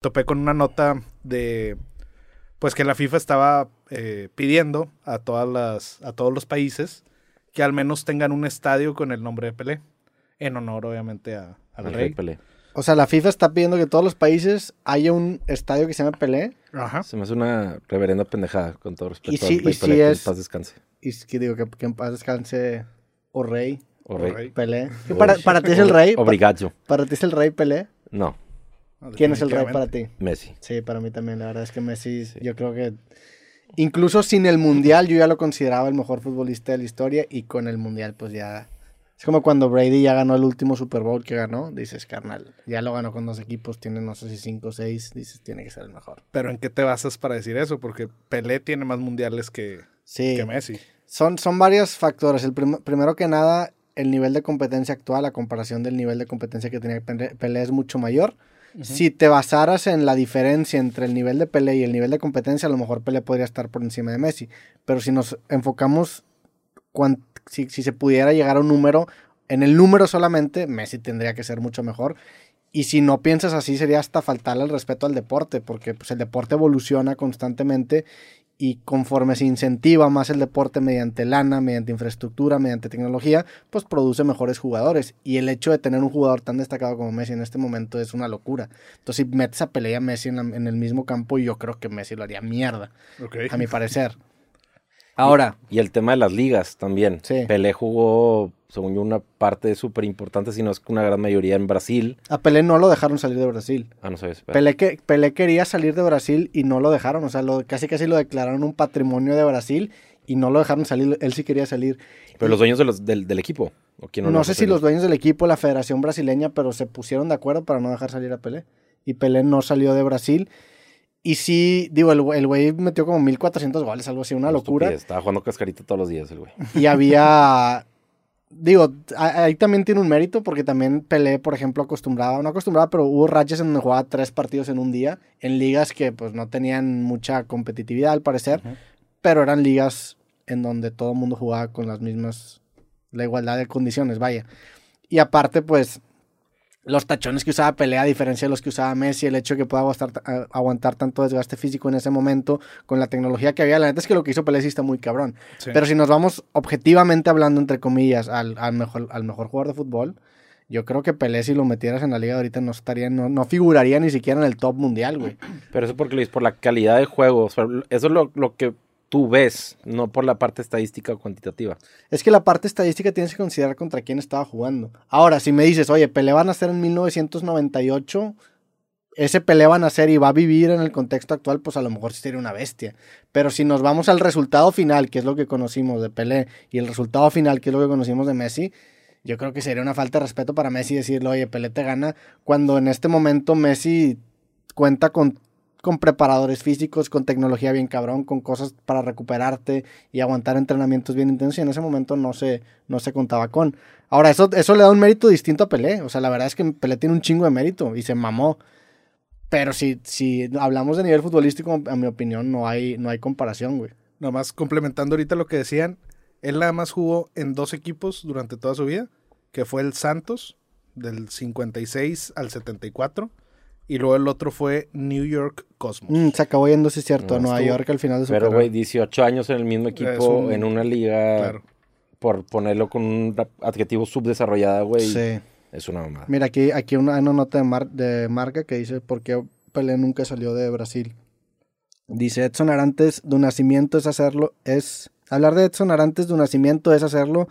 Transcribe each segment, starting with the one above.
topé con una nota de pues que la FIFA estaba eh, pidiendo a todas las a todos los países que al menos tengan un estadio con el nombre de Pelé en honor obviamente a, al Al rey. rey Pelé. O sea, la FIFA está pidiendo que todos los países haya un estadio que se llame Pelé. Ajá. Se me hace una reverenda pendejada, con todo respeto. Y al sí- rey y sí Pelé, que en es- paz descanse. Y es que digo que, que en paz descanse o rey O rey. Pelé. O- Para, para ti es el rey. O brigaggio. Pa- Para ti es el rey Pelé. No, ¿Quién es el rey para ti? Messi. Sí, para mí también. La verdad es que Messi, yo creo que incluso sin el mundial, yo ya lo consideraba el mejor futbolista de la historia y con el mundial, pues ya. Es como cuando Brady ya ganó el último Super Bowl que ganó, dices, carnal, ya lo ganó con dos equipos, tiene no sé si cinco o seis, dices, tiene que ser el mejor. Pero ¿en qué te basas para decir eso? Porque Pelé tiene más mundiales que, Sí, que Messi. son, son varios factores. El prim- primero que nada, el nivel de competencia actual, a comparación del nivel de competencia que tenía Pelé, Pelé es mucho mayor. Si te basaras en la diferencia entre el nivel de Pelé y el nivel de competencia, a lo mejor Pelé podría estar por encima de Messi. Pero si nos enfocamos, si, si se pudiera llegar a un número, en el número solamente, Messi tendría que ser mucho mejor. Y si no piensas así, sería hasta faltarle el respeto al deporte, porque pues, el deporte evoluciona constantemente y conforme se incentiva más el deporte mediante lana, mediante infraestructura, mediante tecnología, pues produce mejores jugadores. Y el hecho de tener un jugador tan destacado como Messi en este momento es una locura. Entonces, si metes a Pelé y a Messi en, la- en el mismo campo, yo creo que Messi lo haría mierda, a mi parecer. Ahora, Y el tema de las ligas también. Sí. Pelé jugó, según yo, una parte súper importante, si no es que una gran mayoría en Brasil. a Pelé no lo dejaron salir de Brasil. Ah, no sabes. Pelé, que, Pelé quería salir de Brasil y no lo dejaron. O sea, lo, casi casi lo declararon un patrimonio de Brasil y no lo dejaron salir. Él sí quería salir. Pero los dueños de los, del, del equipo. ¿o quién No, lo sé si los dueños del equipo, la Federación Brasileña, pero se pusieron de acuerdo para no dejar salir a Pelé. Y Pelé no salió de Brasil. Y sí, digo, el güey- metió como 1400 goles, algo así, una locura. Estaba jugando cascarita todos los días el güey. Y había. Digo, ahí también tiene un mérito porque también Pelé, por ejemplo, acostumbraba, no acostumbraba, pero hubo rachas en donde jugaba tres partidos en un día, en ligas que pues no tenían mucha competitividad al parecer, pero eran ligas en donde todo el mundo jugaba con las mismas, la igualdad de condiciones, vaya. Y aparte, pues, los tachones que usaba Pelé, a diferencia de los que usaba Messi, el hecho de que pueda aguantar, aguantar tanto desgaste físico en ese momento, con la tecnología que había, la neta es que lo que hizo Pelé sí está muy cabrón. Sí. Pero si nos vamos objetivamente hablando, entre comillas, al, al mejor, al mejor jugador de fútbol, yo creo que Pelé, si lo metieras en la liga ahorita, no estaría, no, no figuraría ni siquiera en el top mundial, güey. Pero eso porque lo por la calidad de juego. o sea, eso es lo, lo que tú ves, no por la parte estadística o cuantitativa. Es que la parte estadística tienes que considerar contra quién estaba jugando. Ahora, si me dices, oye, Pelé va a nacer en 1998, ese Pelé va a nacer y va a vivir en el contexto actual, pues a lo mejor sería una bestia. Pero si nos vamos al resultado final, que es lo que conocimos de Pelé, y el resultado final, que es lo que conocimos de Messi, yo creo que sería una falta de respeto para Messi decirle, oye, Pelé te gana, cuando en este momento Messi cuenta con, con preparadores físicos, con tecnología bien cabrón, con cosas para recuperarte y aguantar entrenamientos bien intensos, y en ese momento no se, no se contaba con. Ahora, eso, eso le da un mérito distinto a Pelé, o sea, la verdad es que Pelé tiene un chingo de mérito y se mamó. Pero si, si hablamos de nivel futbolístico, a mi opinión, no hay, no hay comparación, güey. Nomás complementando ahorita lo que decían, él nada más jugó en dos equipos durante toda su vida, que fue el Santos, del 56 al 74, y luego el otro fue New York Cosmos. Mm, se acabó yendo, sí es cierto, a Nueva York al final de su Pero, carrera. güey, 18 años en el mismo equipo, un- en una liga, Claro. por ponerlo con un adjetivo subdesarrollada, güey, Sí. es una mamada. Mira, aquí, aquí una, una nota de, mar- de marca que dice por qué Pelé nunca salió de Brasil. Dice Edson Arantes, de nacimiento es hacerlo, es... Hablar de Edson Arantes de nacimiento es hacerlo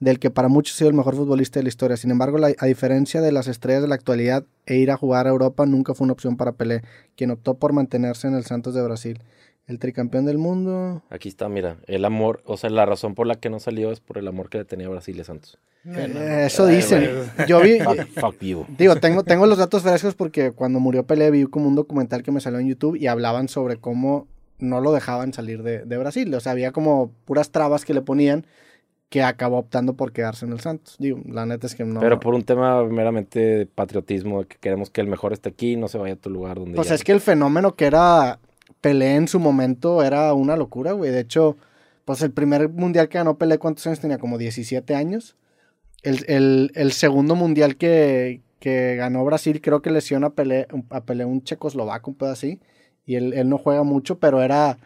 del que para muchos ha sido el mejor futbolista de la historia. Sin embargo, la- a diferencia de las estrellas de la actualidad e ir a jugar a Europa nunca fue una opción para Pelé, quien optó por mantenerse en el Santos de Brasil. El tricampeón del mundo. Aquí está, mira, el amor, o sea, la razón por la que no salió es por el amor que le tenía Brasil y a Santos. Eh, eso dicen. Yo vi, Fuck, fuck you. Digo, tengo, tengo los datos frescos porque cuando murió Pelé vi como un documental que me salió en YouTube y hablaban sobre cómo no lo dejaban salir de, de Brasil. O sea, había como puras trabas que le ponían que acabó optando por quedarse en el Santos. Digo, la neta es que no. Pero por un tema meramente de patriotismo, de que queremos que el mejor esté aquí y no se vaya a tu lugar donde Pues ya- es que el fenómeno que era Pelé en su momento era una locura, güey. De hecho, pues el primer mundial que ganó Pelé, ¿cuántos años tenía? Como 17 años. El, el- el segundo mundial que, que ganó Brasil, creo que lesiona a Pelé, a Pelé un checoslovaco, un pedo así. Y él, él no juega mucho, pero era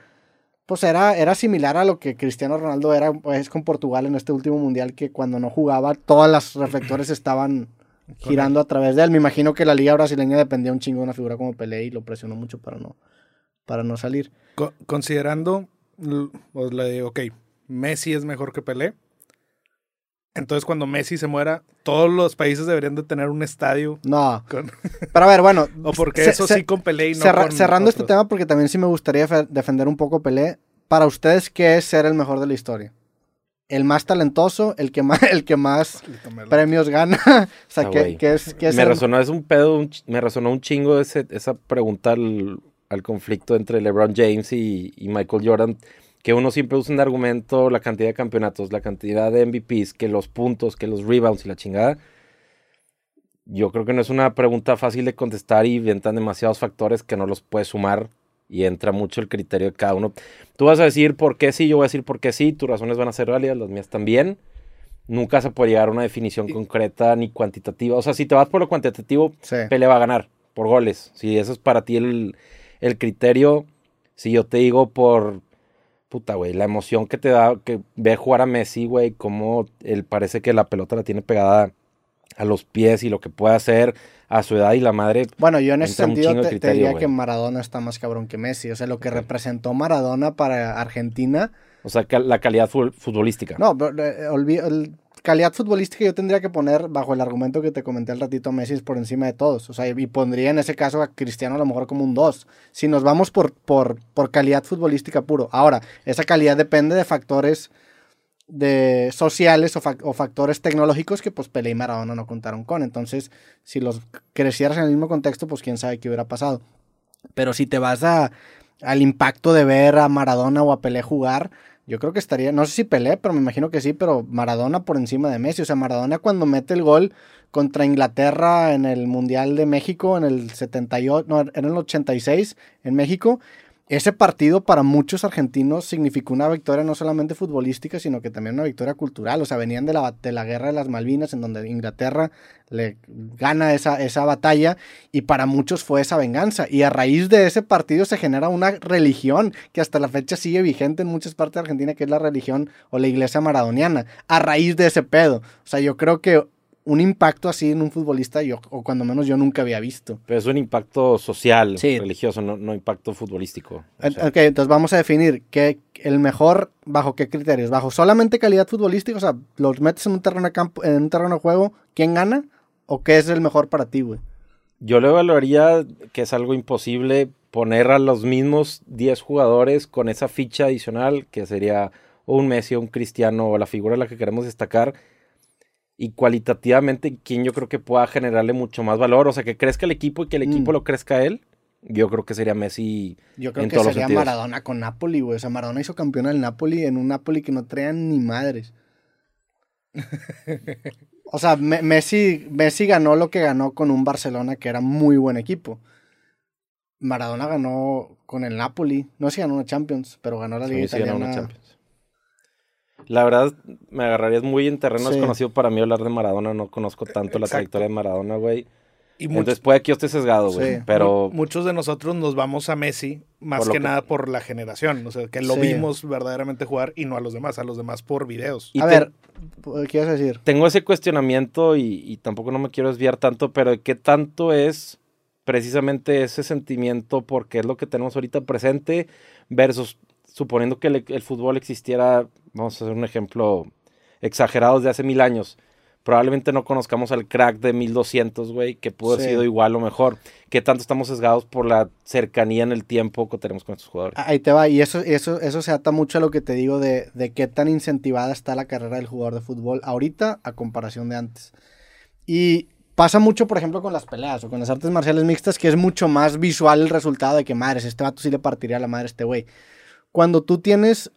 pues era, era similar a lo que Cristiano Ronaldo era pues, con Portugal en este último mundial, que cuando no jugaba, todas las reflectores estaban girando a través de él. Me imagino que la liga brasileña dependía un chingo de una figura como Pelé y lo presionó mucho para no, para no salir. Co- considerando, pues, la de, ok, Messi es mejor que Pelé. Entonces, cuando Messi se muera, todos los países deberían de tener un estadio. No, Con, pero a ver, bueno. o porque eso sí con Pelé y no cerra- con cerrando este tema, porque también sí me gustaría fe- defender un poco Pelé. Para ustedes, ¿qué es ser el mejor de la historia? El más talentoso, el que más, el que más premios gana. o sea, Ah, ¿qué, es, qué es me ser- resonó, es un pedo, un me resonó un chingo ese- esa pregunta al, al conflicto entre LeBron James y, y Michael Jordan, que uno siempre usa un argumento, la cantidad de campeonatos, la cantidad de MVPs, que los puntos, que los rebounds y la chingada. Yo creo que no es una pregunta fácil de contestar y entran demasiados factores que no los puedes sumar y entra mucho el criterio de cada uno. Tú vas a decir por qué sí, yo voy a decir por qué sí, tus razones van a ser válidas, las mías también. Nunca se puede llegar a una definición concreta ni cuantitativa. O sea, si te vas por lo cuantitativo, Sí. Pele va a ganar por goles. Si eso es para ti el, el criterio, si yo te digo por puta, güey, la emoción que te da que ve jugar a Messi, güey, como él parece que la pelota la tiene pegada a los pies y lo que puede hacer a su edad y la madre. Bueno, yo en ese sentido te, diría que Maradona está más cabrón que Messi. O sea, lo que representó Maradona para Argentina. O sea, la calidad fu- futbolística. No, pero, eh, calidad futbolística yo tendría que poner bajo el argumento que te comenté al ratito Messi es por encima de todos. O sea, y pondría en ese caso a Cristiano a lo mejor como un 2. Si nos vamos por, por, por calidad futbolística puro. Ahora, esa calidad depende de factores de sociales o factores tecnológicos que pues Pelé y Maradona no contaron con. Entonces, si los crecieras en el mismo contexto, pues quién sabe qué hubiera pasado. Pero si te vas a, al impacto de ver a Maradona o a Pelé jugar, yo creo que estaría, no sé si Pelé, pero me imagino que sí, pero Maradona por encima de Messi. O sea, Maradona cuando mete el gol contra Inglaterra en el Mundial de México en el 78, no, en el 86 en México, ese partido para muchos argentinos significó una victoria no solamente futbolística, sino que también una victoria cultural. O sea, venían de la, de la guerra de las Malvinas, en donde Inglaterra le gana esa, esa batalla, y para muchos fue esa venganza. Y a raíz de ese partido se genera una religión que hasta la fecha sigue vigente en muchas partes de Argentina, que es la religión o la iglesia maradoniana, a raíz de ese pedo. O sea, yo creo que un impacto así en un futbolista, yo, o cuando menos yo nunca había visto. Pero es un impacto social, Sí. religioso, no, no impacto futbolístico. O sea, Ok, entonces vamos a definir que el mejor, ¿bajo qué criterios? ¿Bajo solamente calidad futbolística? O sea, los metes en un terreno de campo, en un terreno de juego, ¿quién gana? ¿O qué es el mejor para ti, güey? Yo le evaluaría que es algo imposible poner a los mismos 10 jugadores con esa ficha adicional, que sería o un Messi o un Cristiano o la figura a la que queremos destacar, y cualitativamente quién yo creo que pueda generarle mucho más valor, o sea, que crezca el equipo y que el equipo Mm. lo crezca a él. Yo creo que sería Messi Yo creo en que todos sería. Maradona con Napoli, güey. O sea, Maradona hizo campeón al Napoli en un Napoli que no traían ni madres. O sea, Me- Messi, Messi ganó lo que ganó con un Barcelona que era muy buen equipo. Maradona ganó con el Napoli. No sé si ganó una Champions, pero ganó la Liga sí ganó una Champions. La verdad, me agarrarías muy en terreno Sí. desconocido para mí hablar de Maradona. No conozco tanto la trayectoria de Maradona, güey. Y Entonces puede que yo esté sesgado, güey. Sí. Pero muchos de nosotros nos vamos a Messi más que, que- nada por la generación. O sea, que lo Sí. vimos verdaderamente jugar y no a los demás, a los demás por videos. Y A te- ver, ¿qué ibas a decir? tengo ese cuestionamiento y, y tampoco no me quiero desviar tanto, pero ¿de qué tanto es precisamente ese sentimiento porque es lo que tenemos ahorita presente versus suponiendo que el, el fútbol existiera, vamos a hacer un ejemplo exagerado de hace mil años. Probablemente no conozcamos al crack de 1200, güey, que pudo haber Sí. sido igual o mejor. ¿Qué tanto estamos sesgados por la cercanía en el tiempo que tenemos con estos jugadores? Ahí te va, y eso, eso, eso se ata mucho a lo que te digo de, de qué tan incentivada está la carrera del jugador de fútbol ahorita a comparación de antes. Y pasa mucho, por ejemplo, con las peleas o con las artes marciales mixtas, que es mucho más visual el resultado de que, madres, este vato sí le partiría la madre a este güey. Cuando tú tienes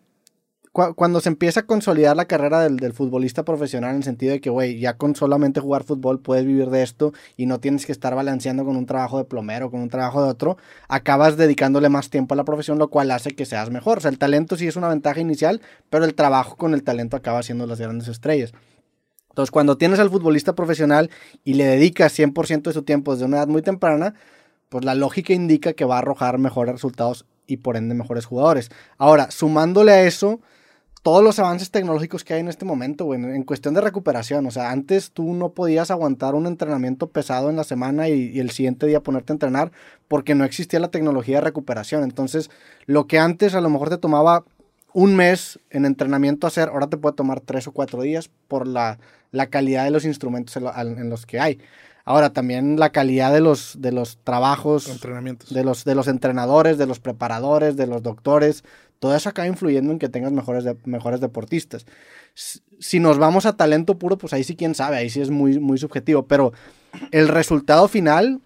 cu- cuando se empieza a consolidar la carrera del, del futbolista profesional en el sentido de que, güey, ya con solamente jugar fútbol puedes vivir de esto y no tienes que estar balanceando con un trabajo de plomero, con un trabajo de otro, acabas dedicándole más tiempo a la profesión, lo cual hace que seas mejor. O sea, el talento sí es una ventaja inicial, pero el trabajo con el talento acaba siendo las grandes estrellas. Entonces, cuando tienes al futbolista profesional y le dedicas 100% de su tiempo desde una edad muy temprana, pues la lógica indica que va a arrojar mejores resultados y por ende mejores jugadores. Ahora, sumándole a eso, todos los avances tecnológicos que hay en este momento, güey, en cuestión de recuperación. O sea, antes tú no podías aguantar un entrenamiento pesado en la semana y, el siguiente día ponerte a entrenar porque no existía la tecnología de recuperación. Entonces, lo que antes a lo mejor te tomaba un mes en entrenamiento hacer, ahora te puede tomar tres o cuatro días por la, calidad de los instrumentos en, los que hay. Ahora también la calidad de los, de los trabajos, Entrenamientos. de los, de los entrenadores, de los preparadores, de los doctores, todo eso acaba influyendo en que tengas mejores, de, mejores deportistas. Si nos vamos a talento puro, pues ahí sí quién sabe, ahí sí es muy, muy subjetivo, pero el resultado final,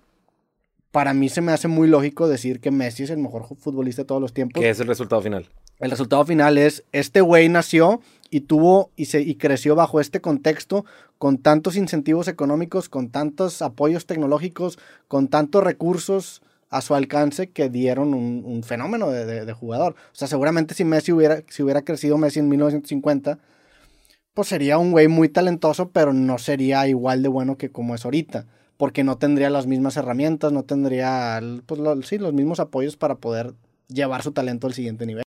para mí se me hace muy lógico decir que Messi es el mejor futbolista de todos los tiempos. ¿Qué es el resultado final? El resultado final es, este güey nació y tuvo y, se, y creció bajo este contexto con tantos incentivos económicos, con tantos apoyos tecnológicos, con tantos recursos a su alcance que dieron un, fenómeno de, jugador. O sea, seguramente si Messi hubiera, si hubiera crecido Messi en 1950, pues sería un güey muy talentoso, pero no sería igual de bueno que como es ahorita, porque no tendría las mismas herramientas, no tendría, pues sí, los mismos apoyos para poder llevar su talento al siguiente nivel.